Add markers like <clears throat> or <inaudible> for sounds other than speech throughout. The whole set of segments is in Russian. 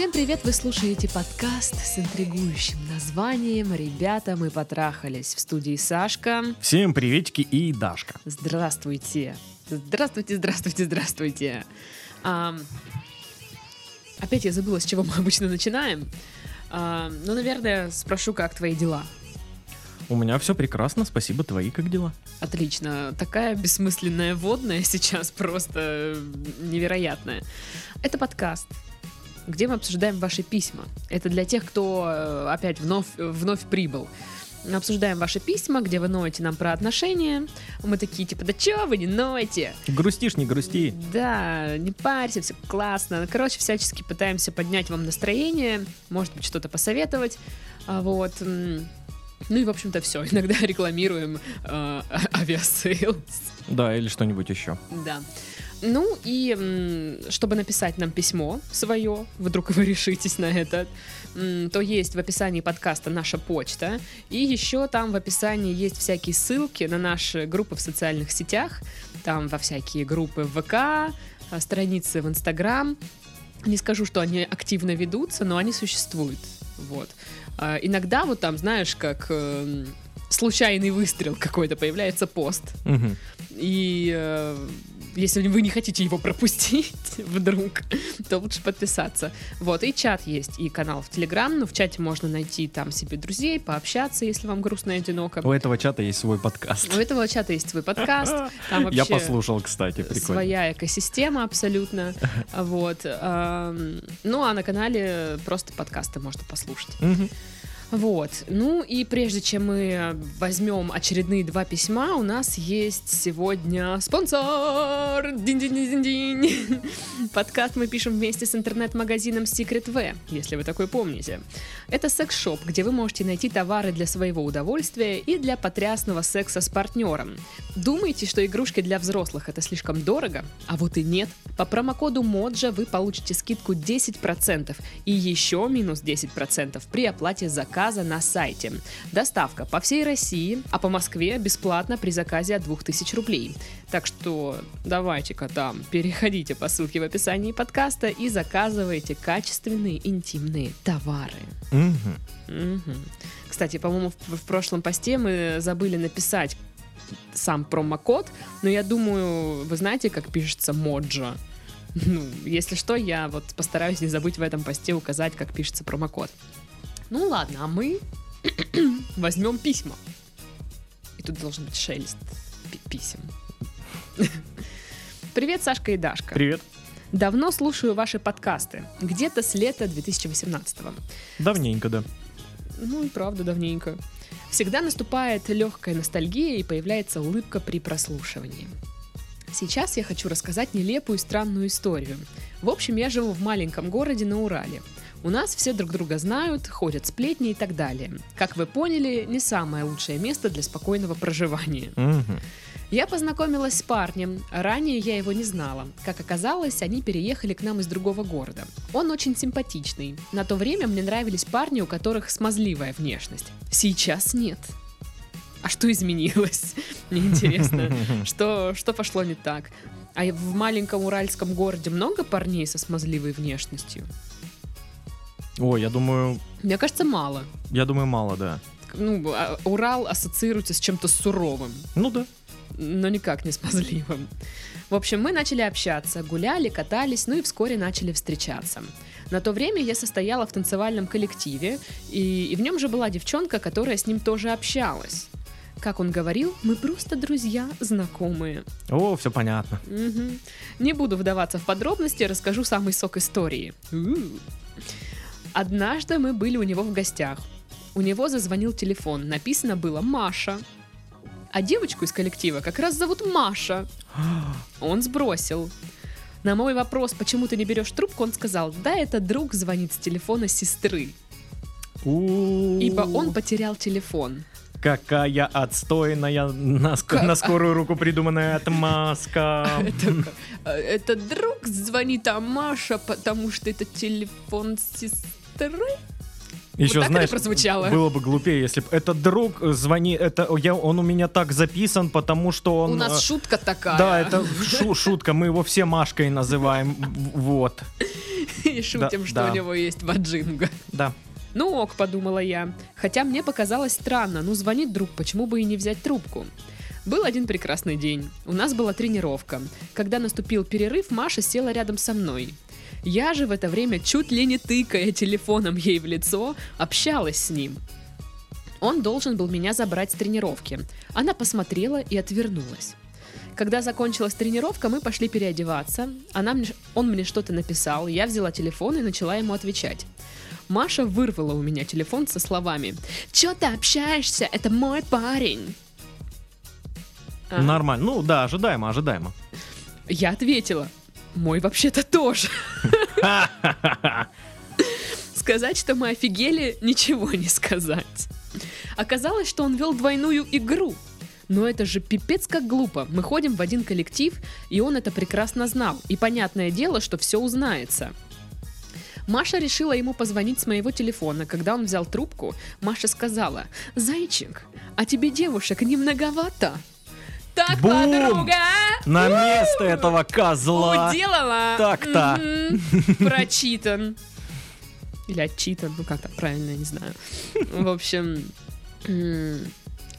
Всем привет! Вы слушаете подкаст с интригующим названием «Ребята, мы потрахались». В студии Сашка. Всем приветики и Дашка. Здравствуйте. Здравствуйте, здравствуйте, здравствуйте. А, опять я забыла, с чего мы обычно начинаем. А, ну, наверное, спрошу, как твои дела? У меня все прекрасно, спасибо. Твои как дела? Отлично. Такая бессмысленная водная сейчас просто невероятная. Это подкаст, где мы обсуждаем ваши письма. Это для тех, кто э, опять вновь, вновь прибыл. Обсуждаем ваши письма, где вы ноете нам про отношения. Мы такие, типа, да чё вы не ноете? Грустишь, не грусти. Да, не парься, все классно. Короче, всячески пытаемся поднять вам настроение, может быть, что-то посоветовать. А Вот. Ну и, в общем-то, все. Иногда <laughs> рекламируем э, Aviasales. Да, или что-нибудь еще. Да. Ну и чтобы написать нам письмо свое, вдруг вы <laughs> решитесь на это, то есть в описании подкаста наша почта. И еще там в описании есть всякие ссылки на наши группы в социальных сетях. Там во всякие группы в ВК, а, страницы в Инстаграм. Не скажу, что они активно ведутся, но они существуют. Вот. А, Иногда вот там, знаешь, как эм, случайный выстрел какой-то появляется пост. Мгм. И э, если вы не хотите его пропустить <laughs> вдруг, то лучше подписаться. Вот, и чат есть, и канал в Телеграм. Ну, в чате можно найти там себе друзей, пообщаться, если вам грустно и одиноко. У этого чата есть свой подкаст. У этого чата есть свой подкаст. Там <laughs> вообще Я послушал, кстати, прикольно. своя экосистема абсолютно. <laughs> Вот. Ну, а на канале просто подкасты можно послушать. Вот. Ну и прежде чем мы возьмем очередные два письма, у нас есть сегодня спонсор. <laughs> Подкаст мы пишем вместе с интернет-магазином Secret V, если вы такой помните. Это секс-шоп, где вы можете найти товары для своего удовольствия и для потрясного секса с партнером. Думаете, что игрушки для взрослых это слишком дорого? А вот и нет. По промокоду МОДЖА вы получите скидку 10% и еще минус 10% при оплате заказа на сайте. Доставка по всей России, а по Москве бесплатно при заказе от 2000 рублей. Так что давайте-ка там, переходите по ссылке в описании подкаста и заказывайте качественные интимные товары. Мгм. Мгм. Кстати, по-моему, в, в прошлом посте мы забыли написать сам промокод, но я думаю, вы знаете, как пишется моджа? Ну, если что, я вот постараюсь не забыть в этом посте указать, как пишется промокод. Ну ладно, а мы <clears throat> возьмем письма. И тут должен быть шелест пи- писем. <laughs> Привет, Сашка и Дашка. Привет. Давно слушаю ваши подкасты. Где-то с лета 2018 Давненько, да. ну и правда давненько. Всегда наступает легкая ностальгия и появляется улыбка при прослушивании. Сейчас я хочу рассказать нелепую и странную историю. В общем, я живу в маленьком городе на Урале. У нас все друг друга знают, ходят сплетни и так далее. Как вы поняли, не самое лучшее место для спокойного проживания. Я познакомилась с парнем, ранее я его не знала. Как оказалось, они переехали к нам из другого города. Он очень симпатичный. На то время мне нравились парни, у которых смазливая внешность. Сейчас нет. А что изменилось? <laughs> Мне интересно. <laughs> Что, что пошло не так? А в маленьком уральском городе много парней со смазливой внешностью? Ой, я думаю, Мне кажется, мало. я думаю, мало, да. Ну, а Урал ассоциируется с чем-то суровым. Ну да. но никак не смазливым. В общем, мы начали общаться, гуляли, катались, ну и вскоре начали встречаться. На то время я состояла в танцевальном коллективе, и, и в нем же была девчонка, которая с ним тоже общалась. Как он говорил, мы просто друзья, знакомые. О, все понятно. Мгм. Не буду вдаваться в подробности, расскажу самый сок истории. У. Однажды мы были у него в гостях. У него зазвонил телефон, написано было «Маша». А девочку из коллектива как раз зовут Маша. Он сбросил. На мой вопрос, почему ты не берешь трубку, он сказал, да, это друг звонит с телефона сестры. Ибо он потерял телефон. Какая отстойная на, ск- на скорую руку придуманная отмазка. Это, э, это друг звонит, а Маша, потому что это телефон сестры. Еще, так это знаешь, прозвучало? было бы глупее, если бы этот друг э, звони, это я, он у меня так записан, потому что он. У нас э, шутка такая. Да, это шу- шутка, мы его все Машкой называем. Вот. <laughs> и шутим, Да, что да. у него есть ваджинга. Да. Ну ок, подумала я. Хотя мне показалось странно, ну звонит друг, почему бы и не взять трубку? Был один прекрасный день. У нас была тренировка. Когда наступил перерыв, Маша села рядом со мной. Я же в это время, чуть ли не тыкая телефоном ей в лицо, общалась с ним. Он должен был меня забрать с тренировки. Она посмотрела и отвернулась. Когда закончилась тренировка, мы пошли переодеваться. Она мне, он мне что-то написал, я взяла телефон и начала ему отвечать. Маша вырвала у меня телефон со словами «Чё ты общаешься? Это мой парень!» А, Нормально. Ну да, ожидаемо, ожидаемо. Я ответила «Мой вообще-то тоже!» Сказать, что мы офигели, ничего не сказать. Оказалось, что он вел двойную игру. Но это же пипец как глупо. Мы ходим в один коллектив, и он это прекрасно знал. И понятное дело, что все узнается. Маша решила ему позвонить с моего телефона. Когда он взял трубку, Маша сказала, «Зайчик, а тебе девушек не многовато?» Так, Бум! подруга! На место этого козла. Уделала! Так-то. Мгм. <laughs> Прочитан. Или отчитан, ну как то правильно, я не знаю. В общем,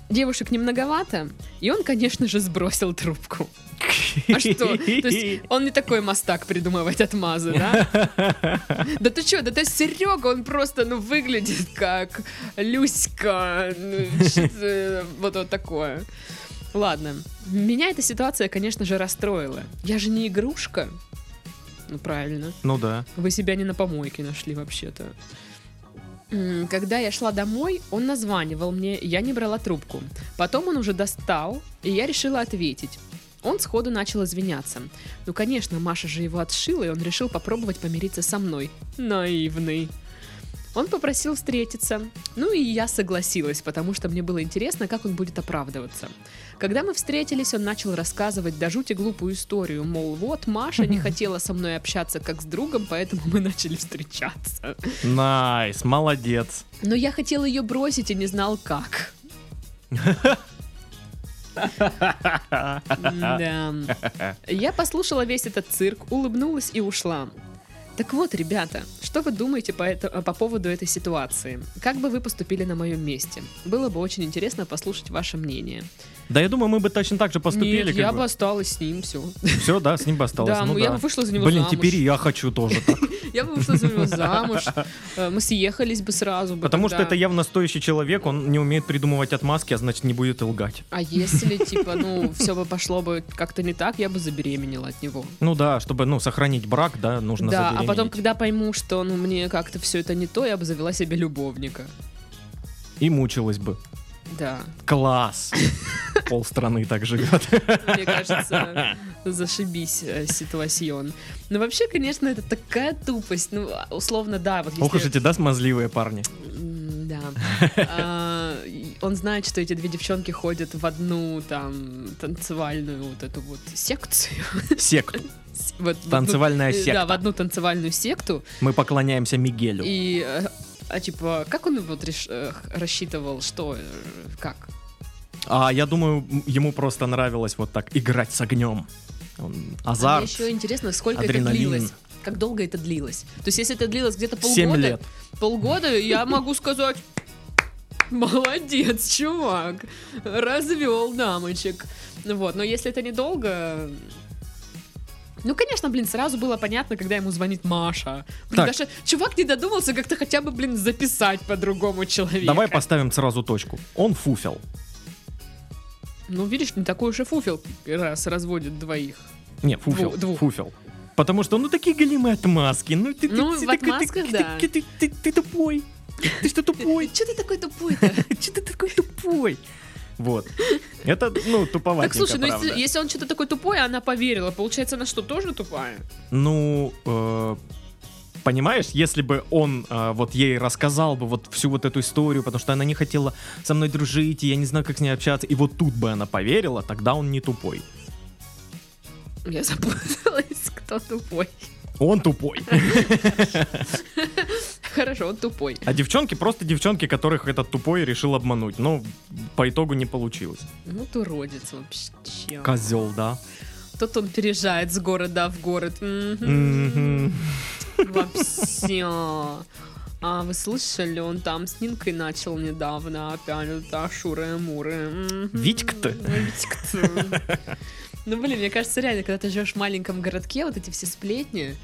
девушек не многовато, и он, конечно же, сбросил трубку. А что? То есть он не такой мастак придумывать отмазы, да? Да ты что, да ты Серега, он просто, ну, выглядит как Люська, ну, что-то вот вот такое. Ладно, меня эта ситуация, конечно же, расстроила. Я же не игрушка. Ну, правильно. Ну да. Вы себя не на помойке нашли вообще-то. Когда я шла домой, он названивал мне, я не брала трубку. Потом он уже достал, и я решила ответить. Он сходу начал извиняться. Ну, конечно, Маша же его отшила, и он решил попробовать помириться со мной. Наивный. Он попросил встретиться. Ну и я согласилась, потому что мне было интересно, как он будет оправдываться. Когда мы встретились, он начал рассказывать до жути глупую историю, мол, вот Маша не хотела со мной общаться как с другом, поэтому мы начали встречаться. Nice, молодец. Но я хотел ее бросить и не знал как. <laughs> Да. Я послушала весь этот цирк, улыбнулась и ушла. Так вот, ребята, что вы думаете по, это- по поводу этой ситуации? Как бы вы поступили на моем месте? Было бы очень интересно послушать ваше мнение. Да я думаю, мы бы точно так же поступили. Нет, я бы. осталась с ним, все. Все, да, с ним бы осталось. Да, ну ну, я бы вышла за него Блин, замуж. теперь и я хочу тоже так. <laughs> Я бы вышла за него замуж. Э, Мы съехались бы сразу. бы Потому что это явно стоящий человек, он не умеет придумывать отмазки, а значит не будет и лгать. А если, типа, ну, все бы пошло бы как-то не так, я бы забеременела от него. Ну да, чтобы, ну, сохранить брак, да, нужно да, а потом, когда пойму, что, ну, мне как-то все это не то, я бы завела себе любовника. И мучилась бы. Да, Класс! <laughs> Пол страны так живет. мне кажется, зашибись э, ситуацион. Но вообще, конечно, это такая тупость. Ну, а, условно, да, вот Ох уж если... эти, да, смазливые парни. Да. А, Он знает, что эти две девчонки ходят в одну там танцевальную вот эту вот секцию. Секту. Вот Танцевальная э, Да, в секта. одну танцевальную секту. Мы поклоняемся Мигелю. И, э, а типа, как он вот реш- рассчитывал, что, как? А я думаю, ему просто нравилось вот так играть с огнем. А Азарт. Мне еще интересно, сколько это адреналин. длилось. Как долго это длилось? То есть, если это длилось где-то полгода, лет. полгода, я могу сказать, молодец, чувак, развел дамочек. Вот, но если это недолго, ну, конечно, блин, сразу было понятно, когда ему звонит Маша. Блин, Так. даже чувак не додумался как-то хотя бы, блин, записать по другому человеку. Давай поставим сразу точку. Он фуфел. Ну, видишь, не такой уж и фуфел, раз разводит двоих. Не, фуфел. Дву- двух. Фуфел. Потому что, ну, такие голимые отмазки. Ну, ты, ты- Ну, ты в такой- ты- отмазках, ты- да. ты- ты- ты- Ты тупой. Ты что тупой? Че ты такой тупой-то? <laughs> Че ты такой тупой? Вот. Это, ну, туповатенько, Так, слушай, ну если, правда. если он что-то такое тупое, она поверила, получается, она что, тоже тупая? Ну, э, понимаешь, если бы он э, вот ей рассказал бы вот всю вот эту историю, потому что она не хотела со мной дружить, и я не знаю, как с ней общаться, и вот тут бы она поверила, тогда он не тупой. Я запуталась, кто тупой. Он тупой. <laughs> Хорошо, он тупой. А девчонки просто девчонки, которых этот тупой решил обмануть. Но по итогу не получилось. Ну, ты уродец вообще. Козел, да. Тут он переезжает с города в город. Мгм. Мгм. Вообще. А вы слышали, он там с Нинкой начал недавно опять это шуры-муры. Витька-то. Витька-то. Ну, блин, мне кажется, реально, когда ты живешь в маленьком городке, вот эти все сплетни,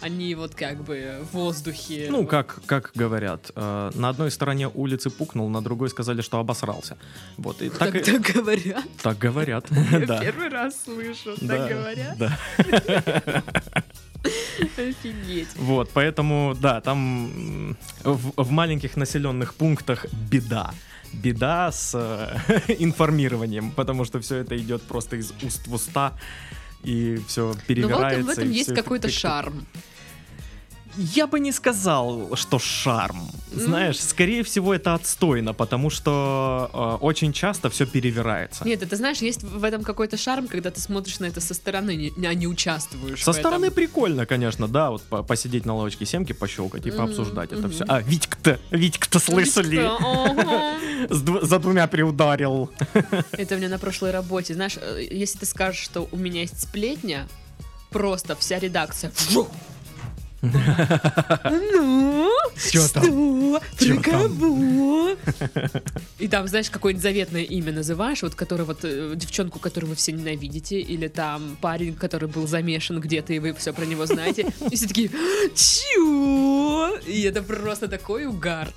они вот как бы в воздухе. Ну, как, как говорят, э, на одной стороне улицы пукнул, на другой сказали, что обосрался. Вот, и так, так, и- так говорят. так говорят. <laughs> Да. первый раз слышу, так говорят. Да. <laughs> Офигеть. Вот, поэтому, да, там в, в маленьких населенных пунктах беда. Беда с э, <laughs> информированием, потому что все это идет просто из уст в уста, и все Но в этом, перевирается. в этом есть какой-то шарм. Я бы не сказал, что шарм. Знаешь, скорее всего, это отстойно, потому что э, очень часто все перевирается. Нет, это знаешь, есть в этом какой-то шарм, когда ты смотришь на это со стороны, не, а не участвуешь. Со в этом. стороны прикольно, конечно, да, вот по- посидеть на лавочке семки, пощелкать и Мгм, пообсуждать это мгм. все. А, Витька-то, Витька-то слышали? За двумя приударил. Это у меня на прошлой работе. Знаешь, э, если ты скажешь, что у меня есть сплетня, просто вся редакция. Ну, что? Про кого? И там, знаешь, какое-нибудь заветное имя называешь, вот который вот э, девчонку, которую вы все ненавидите, или там парень, который был замешан где-то, и вы все про него знаете. И все такие, чё? И это просто такой угар.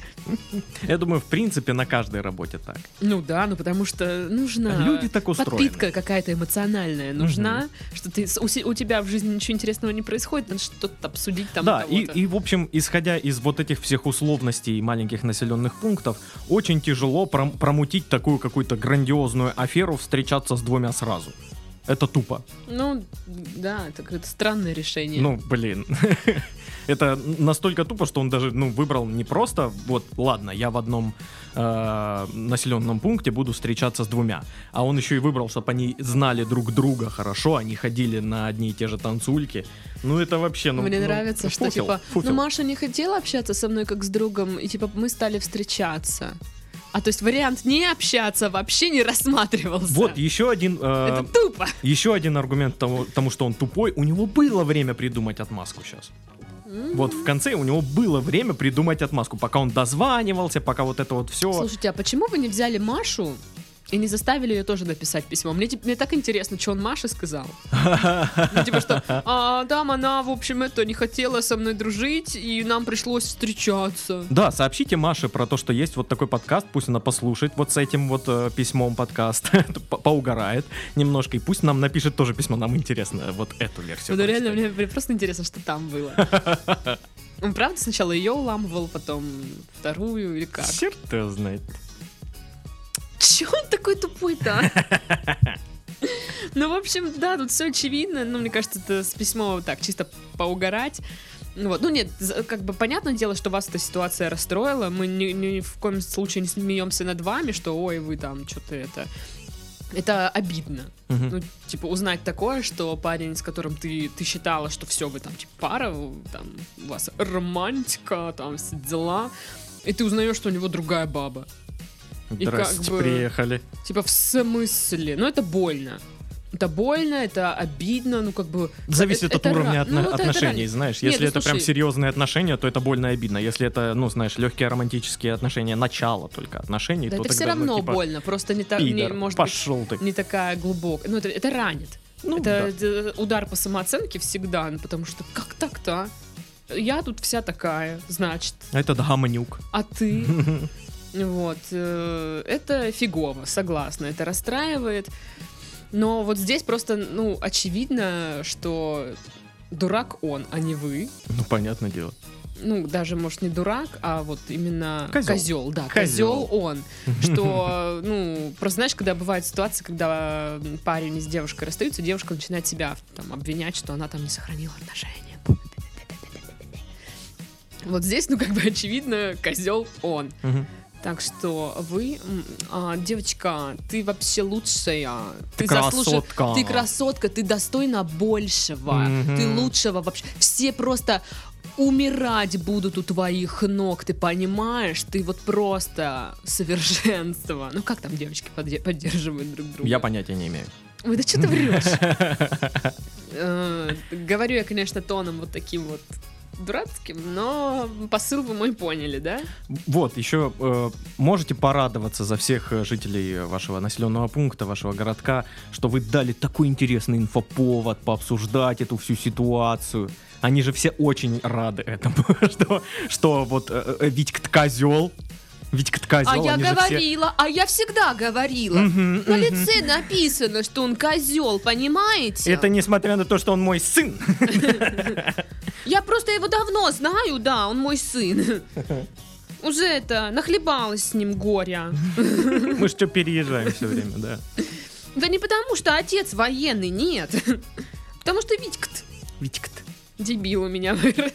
Я думаю, в принципе, на каждой работе так. Ну да, ну потому что нужна Люди так устроены. подпитка какая-то эмоциональная нужна, что ты у тебя в жизни ничего интересного не происходит, надо что-то обсудить там. да, и, и, в общем, исходя из вот этих всех условностей маленьких населенных пунктов, очень тяжело пром- промутить такую какую-то грандиозную аферу, встречаться с двумя сразу. Это тупо. Ну, да, это какое-то странное решение. Ну, блин. <laughs> Это настолько тупо, что он даже, ну, выбрал не просто, вот, ладно, я в одном э, населенном пункте буду встречаться с двумя, а он еще и выбрал, чтобы они знали друг друга хорошо, они ходили на одни и те же танцульки. Ну, это вообще, ну... Мне ну, нравится, что фуфел, типа, фуфел. ну Маша не хотела общаться со мной как с другом, и типа мы стали встречаться. А то есть вариант не общаться вообще не рассматривался. Вот, еще один... э, Это тупо. Еще один аргумент тому, тому, что он тупой, у него было время придумать отмазку сейчас. Вот в конце у него было время придумать отмазку, пока он дозванивался, пока вот это вот все. Слушайте, а почему вы не взяли Машу и не заставили ее тоже написать письмо? Мне, мне так интересно, что он Маше сказал. Ну, типа, что <laughs> а, там она, в общем, это не хотела со мной дружить, и нам пришлось встречаться. Да, сообщите Маше про то, что есть вот такой подкаст, пусть она послушает вот с этим вот э, письмом подкаст, <laughs> по- поугарает немножко, и пусть нам напишет тоже письмо, нам интересно вот эту версию. Ну, реально, мне, мне просто интересно, что там было. <laughs> Он правда сначала ее уламывал, потом вторую или как? Черт его знает. Такой тупой-то? а? <laughs> Ну, в общем, да, тут все очевидно. Ну, мне кажется, это с письмо так, чисто поугарать. Ну Вот. Ну нет, как бы понятное дело, что вас эта ситуация расстроила. Мы ни, ни в коем случае не смеемся над вами, что ой, вы там что-то это. Это обидно. Мгм. Ну, типа, узнать такое, что парень, с которым ты, ты считала, что все, вы там, типа, пара, там, у вас романтика, там, все дела, и ты узнаешь, что у него другая баба. И как Здрасте, бы- приехали. Типа, в смысле? Ну, это больно. Это больно, это обидно, ну, как бы... Зависит это- от это уровня ра- отно- ну, это- это отношений, ранит. знаешь. Нет, Если ну, это прям слушай. серьезные отношения, то это больно и обидно. Если это, ну, знаешь, легкие романтические отношения, начало только отношений, Да то это все тогда, ну, равно типа, больно, просто не, так, не, может быть, пошел ты. не такая глубокая. Ну, это, это ранит. Ну, это э, удар по самооценке всегда, ну, потому что как так-то? а? Я тут вся такая, значит, да. Это гаманюк. а ты? <laughs> Вот. э, Это фигово, согласна, это расстраивает. Но вот здесь просто, ну, очевидно, что дурак он, а не вы. Ну, понятное дело. Ну, даже, может, не дурак, а вот именно Козёл. козел. да, Козёл. козел он. <laughs> Что, ну, просто знаешь, когда бывают ситуации, когда парень с девушкой расстаются, девушка начинает себя там обвинять, что она там не сохранила отношения. Вот здесь, ну, как бы очевидно, козел он. Мгм. Так что вы, а, девочка, ты вообще лучшая. Ты заслужи- красотка. Ты красотка, ты достойна большего. Мгм. Ты лучшего вообще. Все просто умирать будут у твоих ног, ты понимаешь? Ты вот просто совершенство. Ну как там девочки подде- поддерживают друг друга? Я понятия не имею. Ой, да что ты врешь? <laughs> Э, Говорю я, конечно, тоном вот таким вот дурацким, но посыл вы мой поняли, да? Вот, еще э, можете порадоваться за всех э, жителей вашего населенного пункта, вашего городка, что вы дали такой интересный инфоповод пообсуждать эту всю ситуацию. Они же все очень рады этому, <laughs> что, что вот э, э, Витька козел. А я же все- говорила, а я всегда говорила. Мгм, На мгм. лице написано, что он козел, понимаете? Это несмотря на то, что он мой сын. <laughs> Я просто его давно знаю, да, он мой сын. <laughs> Уже это, нахлебалась с ним горя. <laughs> Мы что переезжаем все время, да. Да не потому, что отец военный, нет. Потому что Витька Витька дебил у меня вырос.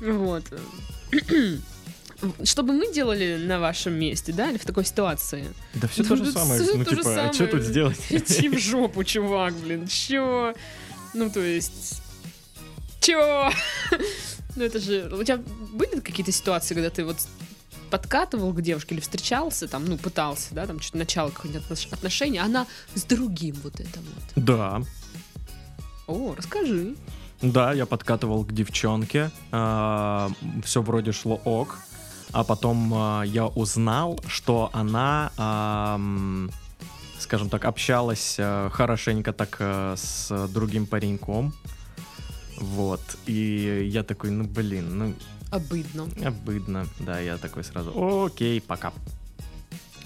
Вот. <clears throat> Что бы мы делали на вашем месте, да, или в такой ситуации? Да все то же самое. Ну типа, а что тут сделать? <laughs> Иди в жопу, чувак, блин, чё? Ну, то есть... Чё? <laughs> Ну, это же... У тебя были какие-то ситуации, когда ты вот подкатывал к девушке или встречался, там, ну, пытался, да, там, что-то начало какое-нибудь отнош- отношения, она с другим вот это вот. Да, О, расскажи. да, я подкатывал к девчонке, все вроде шло ок, а потом а, я узнал, что она, ам, скажем так, общалась а, хорошенько так а, с другим пареньком, вот, и я такой, ну блин, ну Обыдно. обыдно, да, я такой сразу, окей, пока.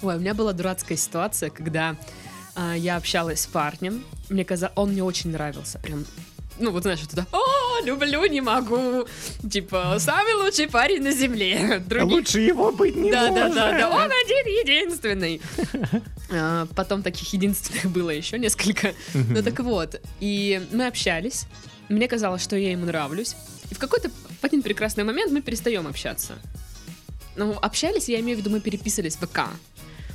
Ой, у меня была дурацкая ситуация, когда а, я общалась с парнем. Мне казалось, он мне очень нравился. Прям, ну вот знаешь, туда, о, люблю, не могу. Типа, самый лучший парень на земле. <laughs> Других Лучше его быть не да, да, может. да, да, он один единственный. <laughs> А, Потом таких единственных было еще несколько. Ну так вот, и мы общались. Мне казалось, что я ему нравлюсь. И в какой-то в один прекрасный момент мы перестаем общаться. Ну, общались, я имею в виду, мы переписывались в ВК.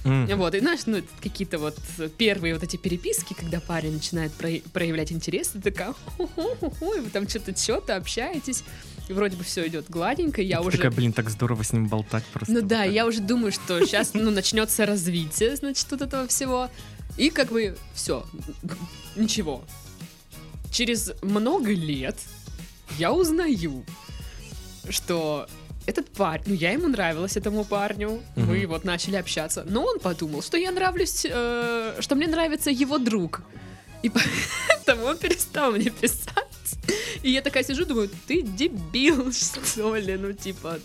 Мгм. Вот, и знаешь, ну, какие-то вот первые вот эти переписки, когда парень начинает про- проявлять интерес, ты такая, ху-ху-ху-ху, и вы там что-то, что-то общаетесь, и вроде бы все идет гладенько, я Ты уже... такая, блин, так здорово с ним болтать просто. Ну вот да, так. я уже думаю, что сейчас, ну, начнется развитие, значит, вот этого всего, и как бы все, ничего. Через много лет я узнаю, что этот парень, ну я ему нравилась этому парню, мы Мгм. вот начали общаться, но он подумал, что я нравлюсь, э, что мне нравится его друг, и <laughs> поэтому он перестал мне писать. И я такая сижу, думаю, ты дебил, <laughs> что ли, ну типа,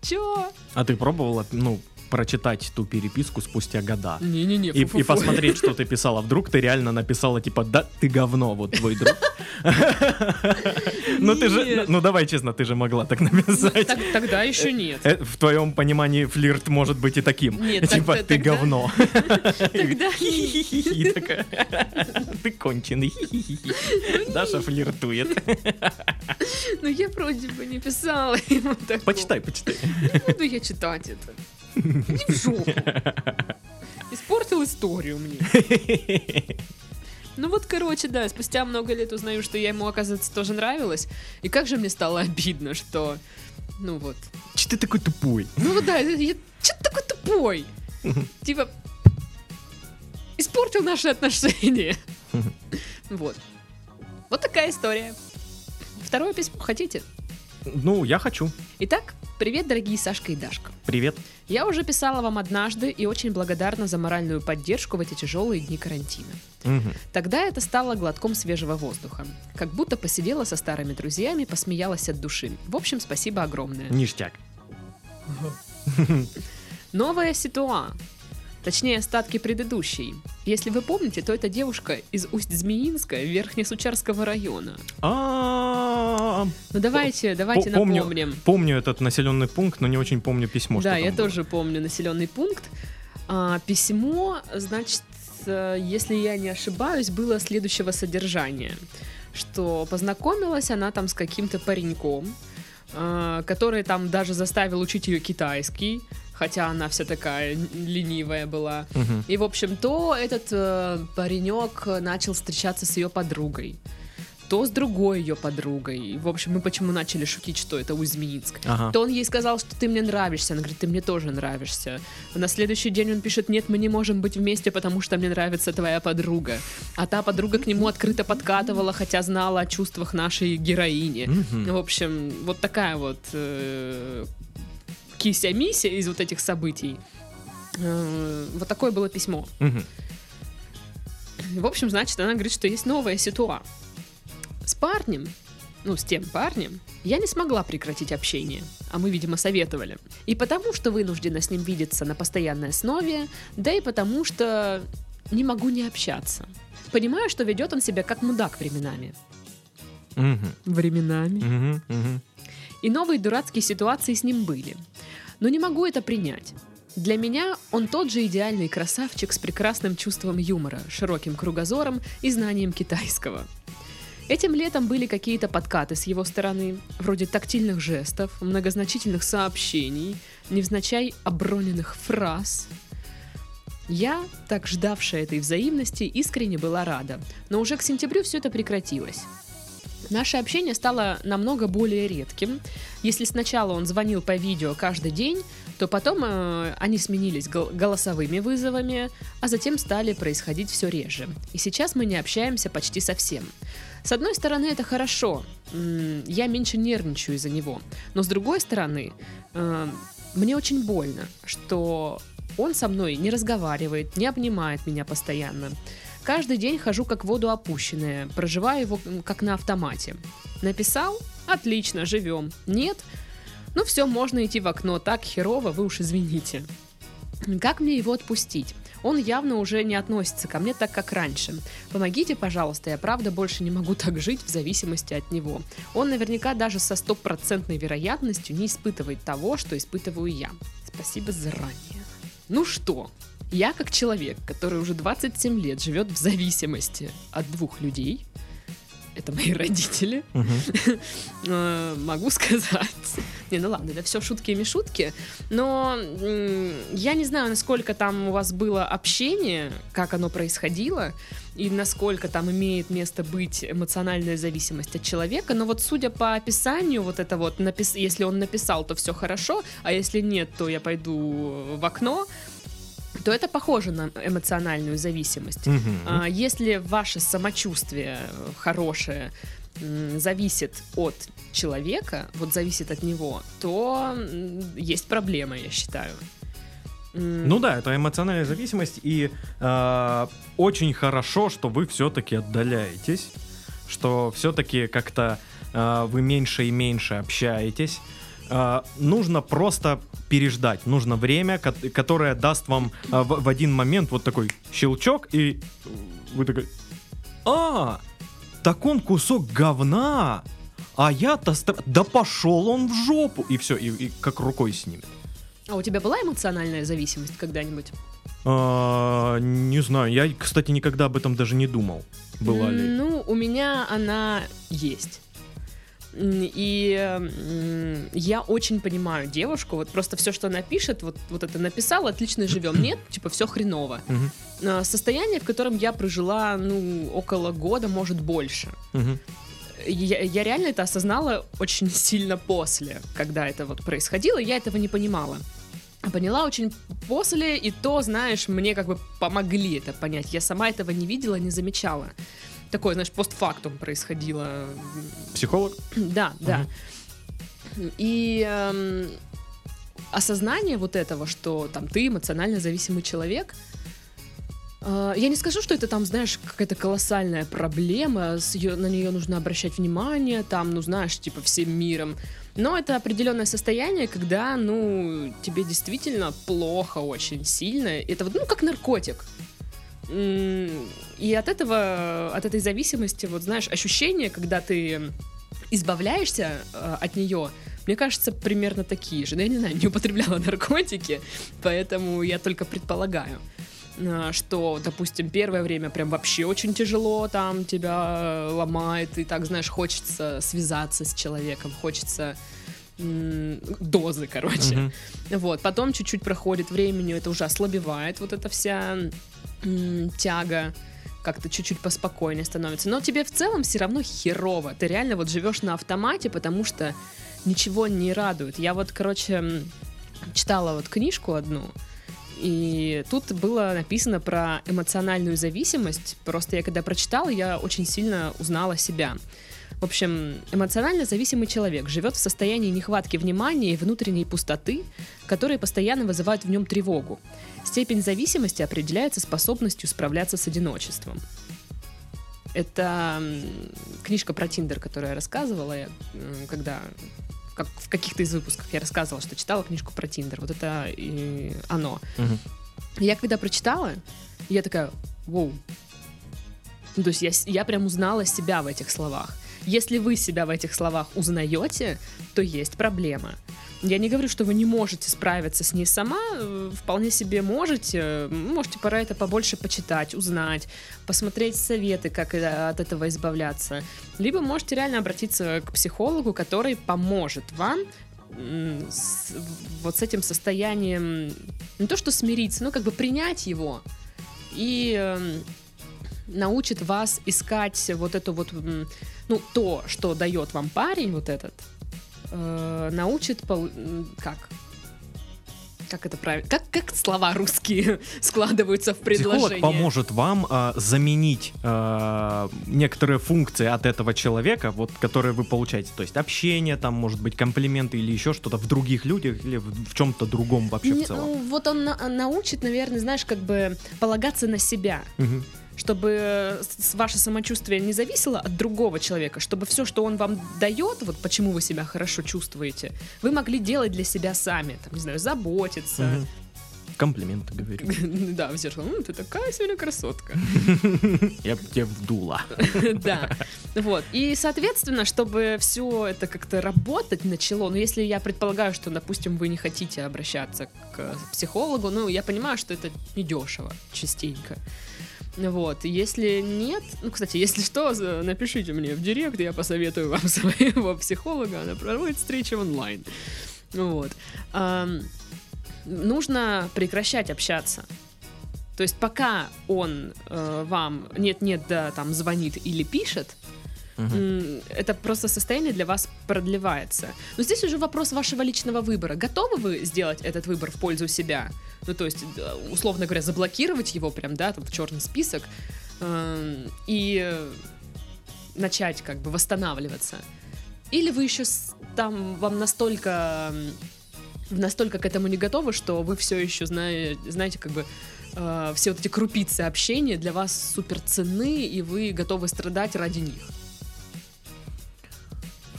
чё? А ты пробовала, ну, прочитать ту переписку спустя года? Не-не-не, И, и посмотреть, что ты писала. Вдруг ты реально написала, типа, да, ты говно, вот твой друг. Ну ты же, ну давай честно, ты же могла так написать. Так- Тогда еще нет. Э, В твоем понимании флирт может быть и таким. Типа, так- ты говно. <laughs> Тогда. <laughs> Ты конченый. Хи-хи-хи. Даша флиртует. Ну я вроде бы не писала ему такого. Почитай, почитай. Не буду я читать это. Иди в жопу. <laughs> Испортил историю мне. <laughs> Ну вот, короче, да, спустя много лет узнаю, что я ему, оказывается, тоже нравилась. И как же мне стало обидно, что... Ну вот. Че ты такой тупой? Ну да, я... Че ты такой тупой? <laughs> Типа... Испортил наши отношения. Вот. Вот такая история. Второе письмо хотите? Ну, я хочу. Итак, привет, дорогие Сашка и Дашка. Привет. Я уже писала вам однажды и очень благодарна за моральную поддержку в эти тяжелые дни карантина. Мгм. Тогда это стало глотком свежего воздуха. Как будто посидела со старыми друзьями, посмеялась от души. В общем, спасибо огромное. Ништяк. <laughs> Новая ситуа. Точнее, остатки предыдущей. Если вы помните, то это девушка из Усть-Змеинска, Верхнесучарского района. А, Ну давайте, давайте По- помню, напомним. Помню этот населенный пункт, но не очень помню письмо. да, я было. тоже помню населенный пункт. А, письмо, значит, э, если я не ошибаюсь, было следующего содержания, что познакомилась она там с каким-то пареньком, а, который там даже заставил учить ее китайский, хотя она вся такая ленивая была. Мгм. И, в общем, то этот э, паренек начал встречаться с ее подругой. То с другой ее подругой. В общем, мы почему начали шутить, что это Узминск. Ага. То он ей сказал, что ты мне нравишься. Она говорит, ты мне тоже нравишься. На следующий день он пишет, нет, мы не можем быть вместе, потому что мне нравится твоя подруга. А та подруга к нему открыто подкатывала, хотя знала о чувствах нашей героини. Мгм. В общем, вот такая вот э, кися-миссия из вот этих событий. Э, вот такое было письмо. Мгм. В общем, значит, она говорит, что есть новая ситуа. С парнем, ну, с тем парнем, я не смогла прекратить общение, а мы, видимо, советовали. И потому, что вынуждена с ним видеться на постоянной основе, да и потому, что не могу не общаться. Понимаю, что ведет он себя как мудак временами. Мгм. Временами. Мгм. Мгм. И новые дурацкие ситуации с ним были. Но не могу это принять. Для меня он тот же идеальный красавчик с прекрасным чувством юмора, широким кругозором и знанием китайского. Этим летом были какие-то подкаты с его стороны, вроде тактильных жестов, многозначительных сообщений, невзначай оброненных фраз. Я, так ждавшая этой взаимности, искренне была рада, но уже к сентябрю все это прекратилось. Наше общение стало намного более редким. Если сначала он звонил по видео каждый день, то потом э, они сменились гол- голосовыми вызовами, а затем стали происходить все реже. И сейчас мы не общаемся почти совсем. С одной стороны, это хорошо, я меньше нервничаю из-за него. Но с другой стороны, э, мне очень больно, что он со мной не разговаривает, не обнимает меня постоянно. Каждый день хожу как воду опущенная, проживаю его как на автомате. Написал? Отлично, живем. Нет? Ну все, можно идти в окно, так херово, вы уж извините. Как мне его отпустить? Он явно уже не относится ко мне так, как раньше. Помогите, пожалуйста, я правда больше не могу <laughs> так жить в зависимости от него. Он наверняка даже со стопроцентной вероятностью не испытывает того, что испытываю я. Спасибо заранее. Ну что, я как человек, который уже 27 лет живет в зависимости от двух людей, это мои родители, <laughs> э, могу сказать. Не, ну ладно, это все шутки и шутки. Но я не знаю, насколько там у вас было общение, как оно происходило, и насколько там имеет место быть эмоциональная зависимость от человека. Но вот судя по описанию, вот это вот, если он написал, то все хорошо, а если нет, то я пойду в окно, то это похоже на эмоциональную зависимость. Мгм. А, Если ваше самочувствие хорошее зависит от человека, вот зависит от него, то есть проблема, я считаю. Ну да, это эмоциональная зависимость, и э, очень хорошо, что вы все-таки отдаляетесь, что все-таки как-то э, вы меньше и меньше общаетесь. Э, нужно просто переждать, нужно время, ко- которое даст вам э, в, в один момент вот такой щелчок, и вы такой, а, так он кусок говна, а я-то, да пошел он в жопу, и все, и, и как рукой снимет. А у тебя была эмоциональная зависимость когда-нибудь? А, не знаю, я, кстати, никогда об этом даже не думал. Была ли. Ну, у меня она есть. И я очень понимаю девушку, вот просто все, что она пишет, вот, вот это написал, отлично живем. Нет, типа все хреново. А, Состояние, в котором я прожила, ну, около года, может, больше. мгм. Я, я реально это осознала очень <laughs> сильно после, когда это вот происходило, я этого не понимала. А Поняла очень после, и то, знаешь, мне как бы помогли это понять. Я сама этого не видела, не замечала. Такое, знаешь, постфактум происходило. Психолог? <clears throat> Да, да. И эм, осознание вот этого, что там ты эмоционально зависимый человек, э, я не скажу, что это там, знаешь, какая-то колоссальная проблема, с её- на нее нужно обращать внимание, там, ну, знаешь, типа всем миром. Но это определенное состояние, когда, ну, тебе действительно плохо очень сильно. Это вот, ну, как наркотик. И от этого, от этой зависимости, вот знаешь, ощущение, когда ты избавляешься э, от нее, мне кажется, примерно такие же. Но я не знаю, не употребляла <laughs> наркотики, поэтому я только предполагаю э, что, допустим, первое время прям вообще очень тяжело, там тебя э, ломает, и так, знаешь, хочется связаться с человеком, хочется дозы, короче. Мгм. Вот, потом чуть-чуть проходит времени, это уже ослабевает вот эта вся тяга. как-то чуть-чуть поспокойнее становится. Но тебе в целом все равно херово. Ты реально вот живешь на автомате, потому что ничего не радует. Я вот, короче, читала вот книжку одну, и тут было написано про эмоциональную зависимость. Просто я когда прочитала, я очень сильно узнала себя. В общем, эмоционально зависимый человек живет в состоянии нехватки внимания и внутренней пустоты, которые постоянно вызывают в нем тревогу. Степень зависимости определяется способностью справляться с одиночеством. Это книжка про Тиндер, которую я рассказывала, я, когда как в каких-то из выпусков я рассказывала, что читала книжку про Тиндер. Вот это и оно. Мгм. Я когда прочитала, я такая, воу. Ну, то есть я, я прям узнала себя в этих словах. Если вы себя в этих словах узнаете, то есть проблема. Я не говорю, что вы не можете справиться с ней сама, э, вполне себе можете. Можете про это побольше почитать, узнать, посмотреть советы, как э, от этого избавляться. Либо можете реально обратиться к психологу, который поможет вам с- вот с этим состоянием не то что смириться, но как бы принять его и эм, научит вас искать вот эту вот, ну, то, что дает вам парень вот этот, э, научит, пол- как? Как это правильно? Как, как слова русские <laughs> складываются в предложение? Психолог поможет вам а, заменить а, некоторые функции от этого человека, вот, которые вы получаете. То есть общение, там, может быть, комплименты или еще что-то в других людях или в, в чем-то другом вообще Не- в целом. ну, вот он на- научит, наверное, знаешь, как бы полагаться на себя. Мгм. Чтобы с- ваше самочувствие не зависело от другого человека, чтобы все, что он вам дает, вот почему вы себя хорошо чувствуете, вы могли делать для себя сами, там, не знаю, заботиться. Мгм. Комплименты говорю. <laughs> Да, в зеркало, «М, ты такая сегодня красотка. <laughs> Я тебе вдула. <laughs> Да, вот. И, соответственно, чтобы все это как-то работать начало, ну, если я предполагаю, что, допустим, вы не хотите обращаться к психологу, ну, я понимаю, что это недешево частенько. Вот, если нет, ну, кстати, если что, напишите мне в директ, я посоветую вам <laughs> своего психолога, она проводит встречи онлайн. Вот. Нужно прекращать общаться. То есть пока он э, вам нет-нет, да, там звонит или пишет, М, это просто состояние для вас продлевается. Но здесь уже вопрос вашего личного выбора. Готовы вы сделать этот выбор в пользу себя? Ну, то есть, э, условно говоря, заблокировать его прям, да, там, в черный список эм, и э, начать как бы восстанавливаться. Или вы еще там вам настолько м, настолько к этому не готовы, что вы все еще знаете, знаете, как бы э, все вот эти крупицы общения для вас супер ценны, и вы готовы страдать ради них.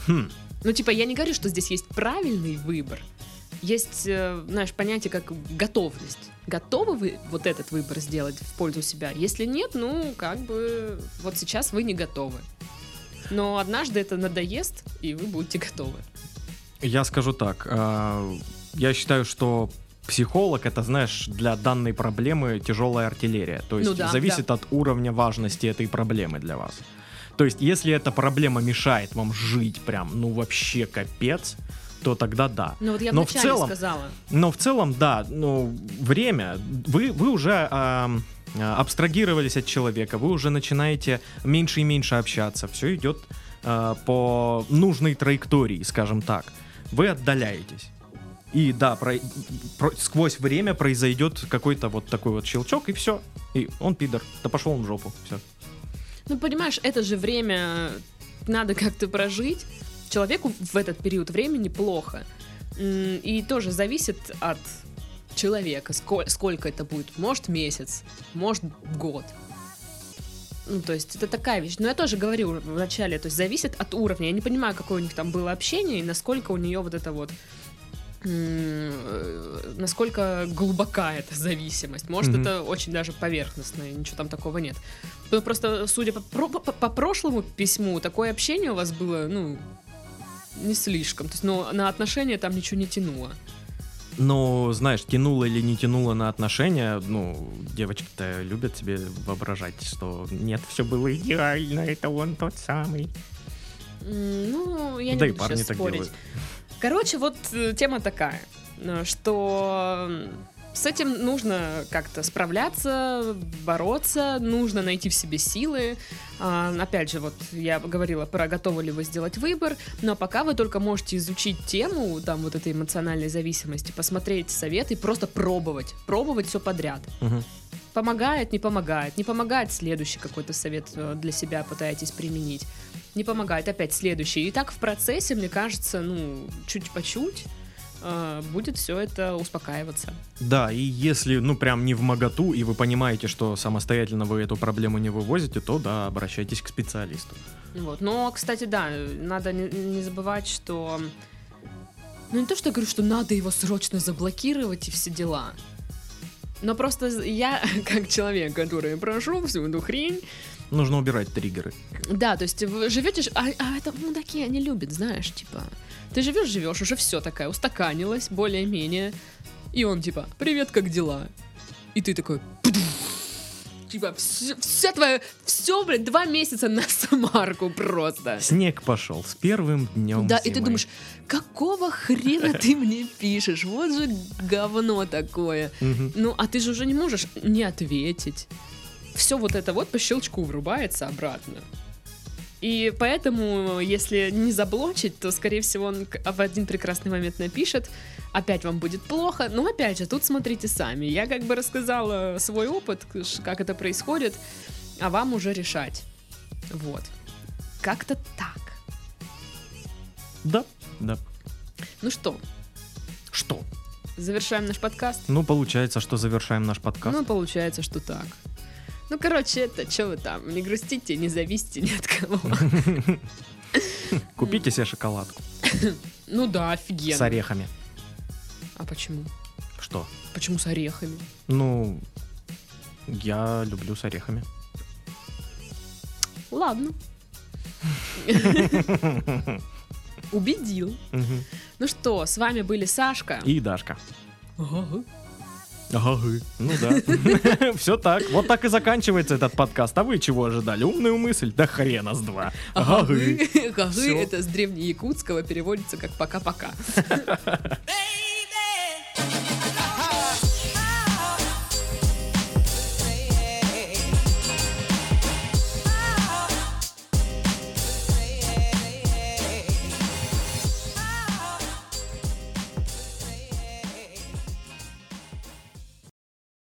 Хм. Ну, типа, я не говорю, что здесь есть правильный выбор. Есть, э, знаешь, понятие как готовность. Готовы вы вот этот выбор сделать в пользу себя? Если нет, ну, как бы, вот сейчас вы не готовы. Но однажды это надоест, и вы будете готовы. Я скажу так. а, Я считаю, что психолог это, знаешь, для данной проблемы тяжелая артиллерия. То есть Ну да, зависит от уровня важности этой проблемы для вас. То есть, если эта проблема мешает вам жить прям, ну вообще капец, то тогда да. Ну, вот я Но в целом- сказала. Но в целом, да, ну, время, вы, вы уже а, абстрагировались от человека, вы уже начинаете меньше и меньше общаться, все идет а, по нужной траектории, скажем так. Вы отдаляетесь. И да, про- про- сквозь время произойдет какой-то вот такой вот щелчок, и все. И он пидор. Да пошел он в жопу. Все. Ну, понимаешь, это же время надо как-то прожить. Человеку в этот период времени плохо. И тоже зависит от человека, сколь- сколько это будет. Может месяц, может год. Ну, то есть это такая вещь. Но я тоже говорю в начале, то есть зависит от уровня. Я не понимаю, какое у них там было общение и насколько у нее вот это вот насколько глубока эта зависимость. Может, Мгм. это очень даже поверхностное, ничего там такого нет. Ну, Просто, судя по, по- по прошлому письму, такое общение у вас было, ну, не слишком. То есть, ну, на отношения там ничего не тянуло. Но, знаешь, тянуло или не тянуло на отношения, ну, девочки-то любят себе воображать, что нет, все было идеально, это он тот самый. Ну, я не да и буду парни сейчас так спорить. делают. Короче, вот э, тема такая, э, что с этим нужно как-то справляться, бороться, нужно найти в себе силы. А, опять же, вот я говорила про готовы ли вы сделать выбор, но пока вы только можете изучить тему там вот этой эмоциональной зависимости, посмотреть советы и просто пробовать, пробовать все подряд. Мгм. Помогает, не помогает, не помогает следующий какой-то совет э, для себя пытаетесь применить. Не помогает, опять следующий. И так в процессе, мне кажется, ну, чуть по чуть э, будет все это успокаиваться. Да, и если, ну, прям не в моготу, и вы понимаете, что самостоятельно вы эту проблему не вывозите, то, да, обращайтесь к специалисту. Вот. Но, кстати, да, надо не, не забывать, что... Ну, не то, что я говорю, что надо его срочно заблокировать и все дела. Но просто я, <laughs> как человек, который прошел всю эту хрень, Нужно убирать триггеры. да, то есть вы живете, а, а это мудаки, они любят, знаешь, типа, ты живешь, живешь, уже все такая устаканилась, более-менее, и он типа, привет, как дела? И ты такой, типа, все, твое, все, блядь, два месяца на самарку просто. Снег пошел с первым днем Да, и ты думаешь, какого хрена ты мне пишешь? Вот же говно такое. Ну, а ты же уже не можешь не ответить. Все вот это вот по щелчку врубается обратно. И поэтому, если не заблочить, то, скорее всего, он в один прекрасный момент напишет, опять вам будет плохо. Но опять же, тут смотрите сами. Я как бы рассказала свой опыт, как это происходит, а вам уже решать. Вот. Как-то так. Да, да. Ну что, Что? завершаем наш подкаст? Ну, получается, что завершаем наш подкаст. Ну, получается, что так. Ну, короче, это, что вы там, не грустите, не зависите ни от кого. <laughs> Купите себе шоколадку <coughs> Ну да, с офигенно. орехами. А почему? Что? Почему с орехами? Ну, я люблю с орехами. Ладно. <laughs> Убедил. Ну что, с вами были Сашка. И Дашка. Ага. Ну да. <laughs> Все так. Вот так и заканчивается этот подкаст. А вы чего ожидали? Умную мысль? Да хрена с два. Ага, вы. Это с древнеякутского переводится как пока-пока. <laughs> Baby!